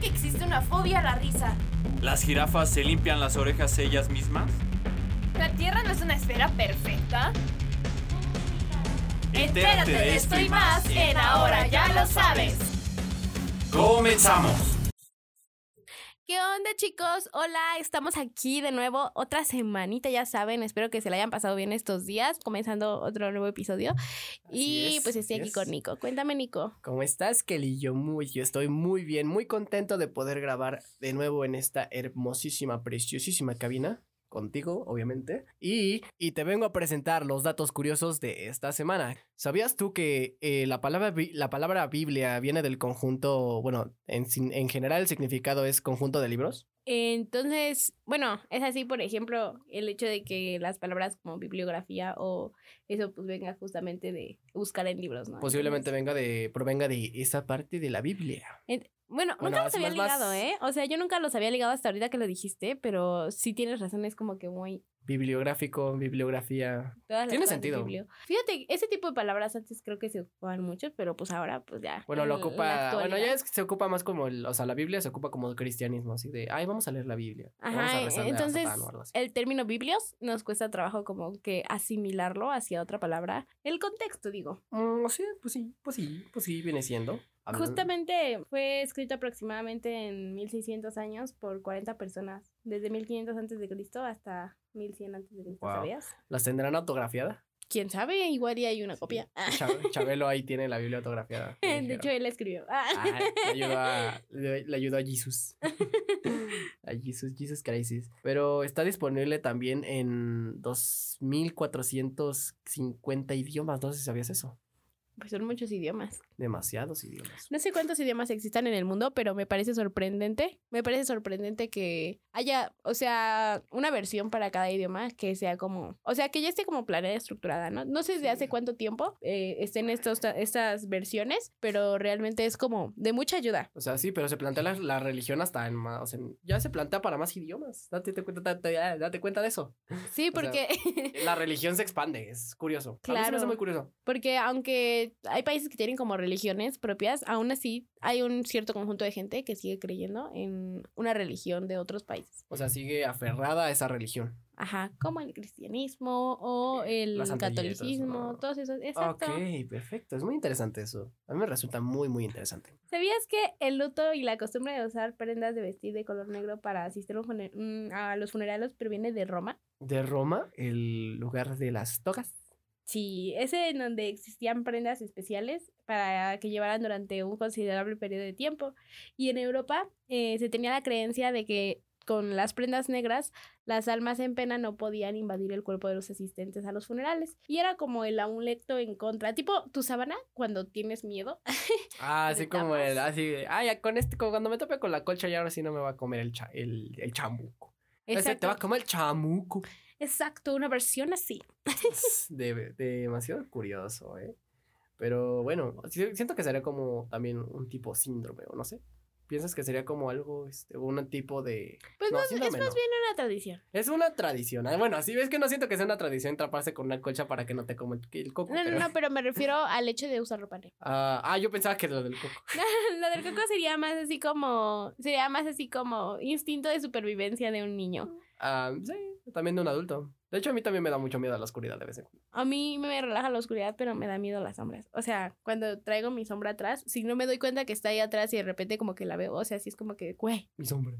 que existe una fobia a la risa. ¿Las jirafas se limpian las orejas ellas mismas? ¿La Tierra no es una esfera perfecta? Entérate de esto y más en Ahora Ya Lo Sabes. ¡Comenzamos! ¿Qué onda chicos? Hola, estamos aquí de nuevo otra semanita, ya saben, espero que se la hayan pasado bien estos días, comenzando otro nuevo episodio. y es, pues estoy aquí es. con Nico. Cuéntame Nico. ¿Cómo estás, Kelly? Yo muy, yo estoy muy bien, muy contento de poder grabar de nuevo en esta hermosísima, preciosísima cabina. Contigo, obviamente. Y, y te vengo a presentar los datos curiosos de esta semana. ¿Sabías tú que eh, la, palabra, la palabra Biblia viene del conjunto, bueno, en, en general el significado es conjunto de libros? Entonces, bueno, es así, por ejemplo, el hecho de que las palabras como bibliografía o eso pues venga justamente de buscar en libros, ¿no? Posiblemente Entonces, venga de, provenga de esa parte de la Biblia. en- bueno, Bueno, nunca los había más- ligado, ¿eh? O sea, yo nunca los había ligado hasta ahorita que lo dijiste, pero sí tienes razón, es como que muy... Bibliográfico, bibliografía. Todas Tiene sentido. Fíjate, ese tipo de palabras antes creo que se ocupaban mucho, pero pues ahora pues ya. Bueno, lo ocupa. Bueno, ya es que se ocupa más como el. O sea, la Biblia se ocupa como el cristianismo, así de. Ay, vamos a leer la Biblia. vamos a Ajá, rezarle a entonces Satán algo así. el término biblios nos cuesta trabajo como que asimilarlo hacia otra palabra. El contexto, digo. Mm, sí, pues sí, pues sí, pues sí, viene siendo. Justamente fue escrito aproximadamente en 1600 años por 40 personas, desde 1500 antes de Cristo hasta 1100 antes de Cristo, Wow. ¿sabías? ¿Las tendrán autografiada? ¿Quién sabe? Igual y hay una copia. Chab- Chabelo ahí tiene la Biblia autografiada. de dijeron. hecho, él la escribió. Ah. Le ayudó a, le, le ayudó a Jesus. a Jesus, Jesus Crisis. Pero está disponible también en 2450 idiomas. No sé si sabías eso. Pues son muchos idiomas. Demasiados idiomas. No sé cuántos idiomas existan en el mundo, pero me parece sorprendente. Me parece sorprendente que haya, o sea, una versión para cada idioma que sea como, o sea, que ya esté como planeada y estructurada, ¿no? No sé desde Sí. hace cuánto tiempo eh, estén estos, estas versiones, pero realmente es como de mucha ayuda. O sea, sí, pero se plantea la, la religión hasta en más. O sea, ya se plantea para más idiomas. Date, te cuenta, date, date cuenta de eso. Sí, O sea, porque, La religión se expande, es curioso. A mí se me hace Claro. muy curioso. porque aunque hay países que tienen como religiones propias, aún así hay un cierto conjunto de gente que sigue creyendo en una religión de otros países. O sea, sigue aferrada a esa religión. Ajá, como el cristianismo o el todo eso, catolicismo, todos esos. Exacto. Ok, perfecto. Es muy interesante eso. A mí me resulta muy, muy interesante. ¿Sabías que el luto y la costumbre de usar prendas de vestir de color negro para asistir a, mm, a los funerales proviene de Roma? De Roma, el lugar de las togas. Sí, ese en donde existían prendas especiales para que llevaran durante un considerable periodo de tiempo. Y en Europa eh, se tenía la creencia de que con las prendas negras las almas en pena no podían invadir el cuerpo de los asistentes a los funerales. Y era como el amuleto en contra, tipo tu sábana cuando tienes miedo. Ah, así como el, así de, ah, ya con este, como cuando me tope con la colcha ya ahora sí no me va a comer el, cha- el, el chamuco. Ese te va a comer el chamuco. Exacto, una versión así. De- demasiado curioso, ¿eh? Pero bueno, siento que sería como también un tipo síndrome, o no sé. ¿Piensas que sería como algo, este, un tipo de... Pues No, más- es más no. bien una tradición. Es una tradición. ah, Bueno, así ves que no siento que sea una tradición traparse con una colcha para que no te coma el, el coco. No, no, pero- no, pero me refiero al hecho de usar ropa negra. Ah, ah, yo pensaba que lo del coco. Lo del coco sería más así como, sería más así como instinto de supervivencia de un niño. Ah, sí, también de un adulto. De hecho, a mí también me da mucho miedo la oscuridad de vez en cuando. A mí me relaja la oscuridad, pero me da miedo las sombras. O sea, cuando traigo mi sombra atrás, si no me doy cuenta que está ahí atrás y de repente como que la veo, o sea, sí es como que, güey. Mi sombra.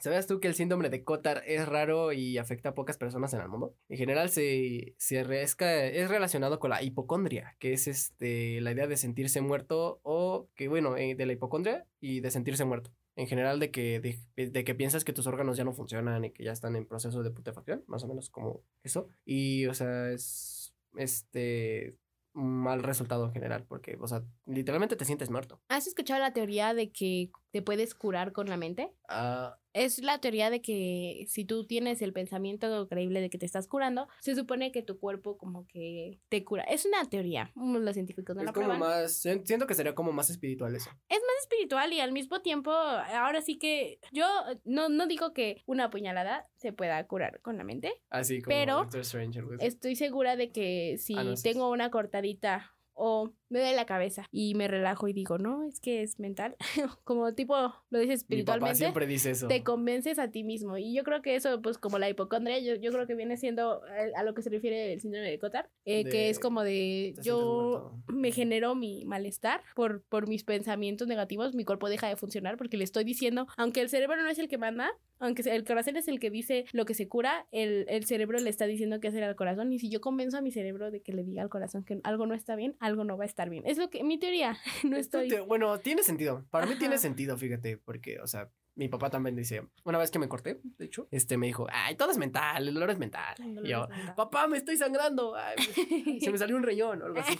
¿Sabías tú que el síndrome de Cotard es raro y afecta a pocas personas en el mundo? En general se, se re- es, es relacionado con la hipocondria, que es este, la idea de sentirse muerto o que, bueno, eh, de la hipocondria y de sentirse muerto. En general de que, de, de que piensas que tus órganos ya no funcionan y que ya están en proceso de putrefacción, más o menos como eso. Y, o sea, es este mal resultado en general, porque, o sea, literalmente te sientes muerto. ¿Has escuchado la teoría de que te puedes curar con la mente? Ah, Es la teoría de que si tú tienes el pensamiento creíble de que te estás curando, se supone que tu cuerpo como que te cura. Es una teoría, los científicos no es la como prueban. más, siento que sería como más espiritual eso. Es espiritual y al mismo tiempo, ahora sí que yo no, no digo que una puñalada se pueda curar con la mente. Así como Pero Doctor Strange. Estoy segura de que si Ah, no, sí, tengo una cortadita o me duele la cabeza y me relajo y digo, no, es que es mental, como tipo lo dices Mi papá espiritualmente, siempre dice eso. te convences a ti mismo. Y yo creo que eso, pues como la hipocondria, yo, yo creo que viene siendo a, a lo que se refiere el síndrome de Cotard, eh, que es como de yo me genero mi malestar por, por mis pensamientos negativos, mi cuerpo deja de funcionar porque le estoy diciendo, aunque el cerebro no es el que manda, aunque el corazón es el que dice lo que se cura, el, el cerebro le está diciendo qué hacer al corazón. Y si yo convenzo a mi cerebro de que le diga al corazón que algo no está bien, algo no va a estar bien. Es lo que mi teoría. No Esto estoy. bueno, tiene sentido. Para mí tiene sentido, fíjate, porque, o sea, mi papá también dice, una vez que me corté, de hecho, este me dijo, ay, todo es mental, el dolor es mental. Y yo, papá, me estoy sangrando, ay, se me salió un riñón o algo así.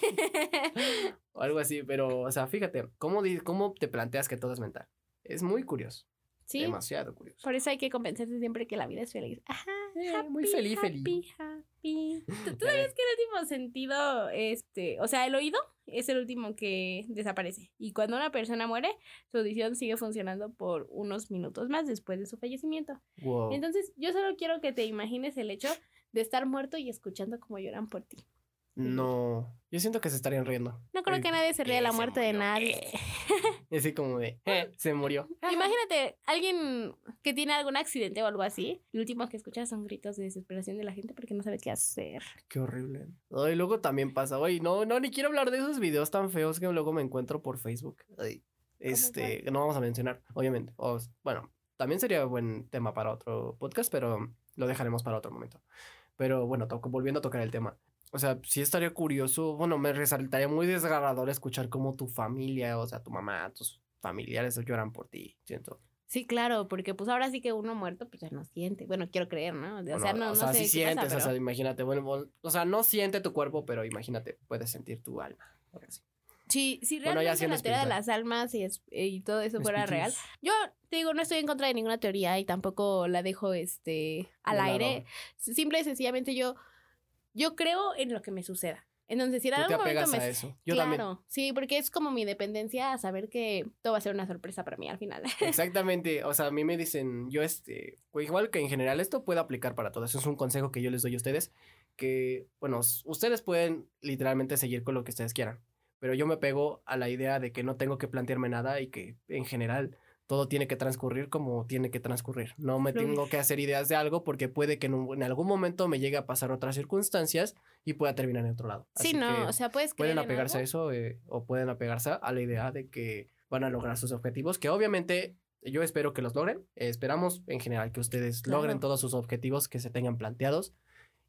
o algo así, pero, o sea, fíjate, ¿cómo, ¿cómo te planteas que todo es mental? Es muy curioso, sí, demasiado curioso. por eso hay que convencerse siempre que la vida es feliz. Ajá. Eh, muy feliz, happy, feliz. happy. ¿Tú, tú sabías que el último sentido, este, o sea, el oído es el último que desaparece? Y cuando una persona muere, su audición sigue funcionando por unos minutos más después de su fallecimiento. Wow. Entonces, yo solo quiero que te imagines el hecho de estar muerto y escuchando cómo lloran por ti. No, yo siento que se estarían riendo. No creo que nadie se ría de la muerte de nadie. Y así como de, eh, se murió. Imagínate, alguien que tiene algún accidente o algo así, lo último que escuchas son gritos de desesperación de la gente porque no sabe qué hacer. Qué horrible. Y luego también pasa, oye, no, no, ni quiero hablar de esos videos tan feos que luego me encuentro por Facebook. Ay, este, no vamos a mencionar, obviamente. O, bueno, también sería buen tema para otro podcast, pero lo dejaremos para otro momento. Pero bueno, volviendo a tocar el tema. O sea, sí estaría curioso, bueno, me resaltaría muy desgarrador escuchar cómo tu familia, o sea, tu mamá, tus familiares lloran por ti, siento. Sí, claro, porque pues ahora sí que uno muerto pues ya no siente. Bueno, quiero creer, ¿no? O sea, no, no sé sí qué pasa, sientes, o sea, imagínate, bueno, o sea, no siente tu cuerpo, pero imagínate, puedes sentir tu alma. así. Sí, si Bueno, ya realmente siendo la teoría de las almas y, es- y todo eso fuera real. Yo te digo, no estoy en contra de ninguna teoría y tampoco la dejo este al aire. Simple y sencillamente yo, yo creo en lo que me suceda. Entonces, si en algún momento me... a eso. Yo claro, también. sí, porque es como mi dependencia a saber que todo va a ser una sorpresa para mí al final. Exactamente. O sea, a mí me dicen, yo este, igual que en general esto puede aplicar para todos. Es un consejo que yo les doy a ustedes. Que, bueno, ustedes pueden literalmente seguir con lo que ustedes quieran. Pero yo me pego a la idea de que no tengo que plantearme nada y que en general todo tiene que transcurrir como tiene que transcurrir. No me tengo que hacer ideas de algo porque puede que en, un- en algún momento me llegue a pasar otras circunstancias y pueda terminar en otro lado. sí, Así no, que o sea, puedes pueden apegarse a eso eh, o pueden apegarse a la idea de que van a lograr sus objetivos, que obviamente yo espero que los logren. Eh, esperamos en general que ustedes Claro. logren todos sus objetivos que se tengan planteados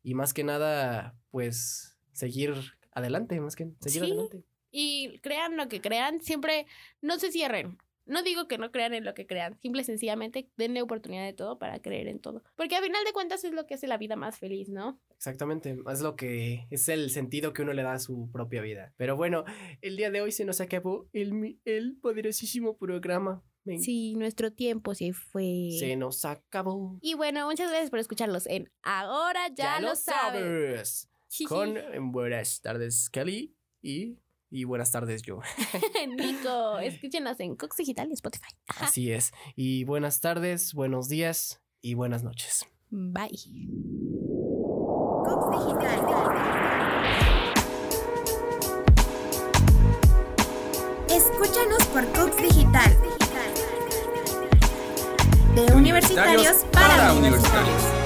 y más que nada, pues seguir adelante, más que seguir Sí. adelante. Y crean lo que crean, siempre no se cierren. No digo que no crean en lo que crean, simple y sencillamente denle oportunidad de todo para creer en todo. Porque al final de cuentas es lo que hace la vida más feliz, ¿no? Exactamente, es lo que es el sentido que uno le da a su propia vida. Pero bueno, el día de hoy se nos acabó el, el poderosísimo programa. Me- Sí, nuestro tiempo se fue. Se nos acabó. Y bueno, muchas gracias por escucharlos en Ahora ya, lo sabes. Con buenas tardes, Kelly. Y, y buenas tardes, yo. Nico, escúchenos en Cox Digital y Spotify. Ajá. Así es. Y buenas tardes, buenos días y buenas noches. Bye. Cox Digital. Escúchanos por Cox Digital. De universitarios para universitarios.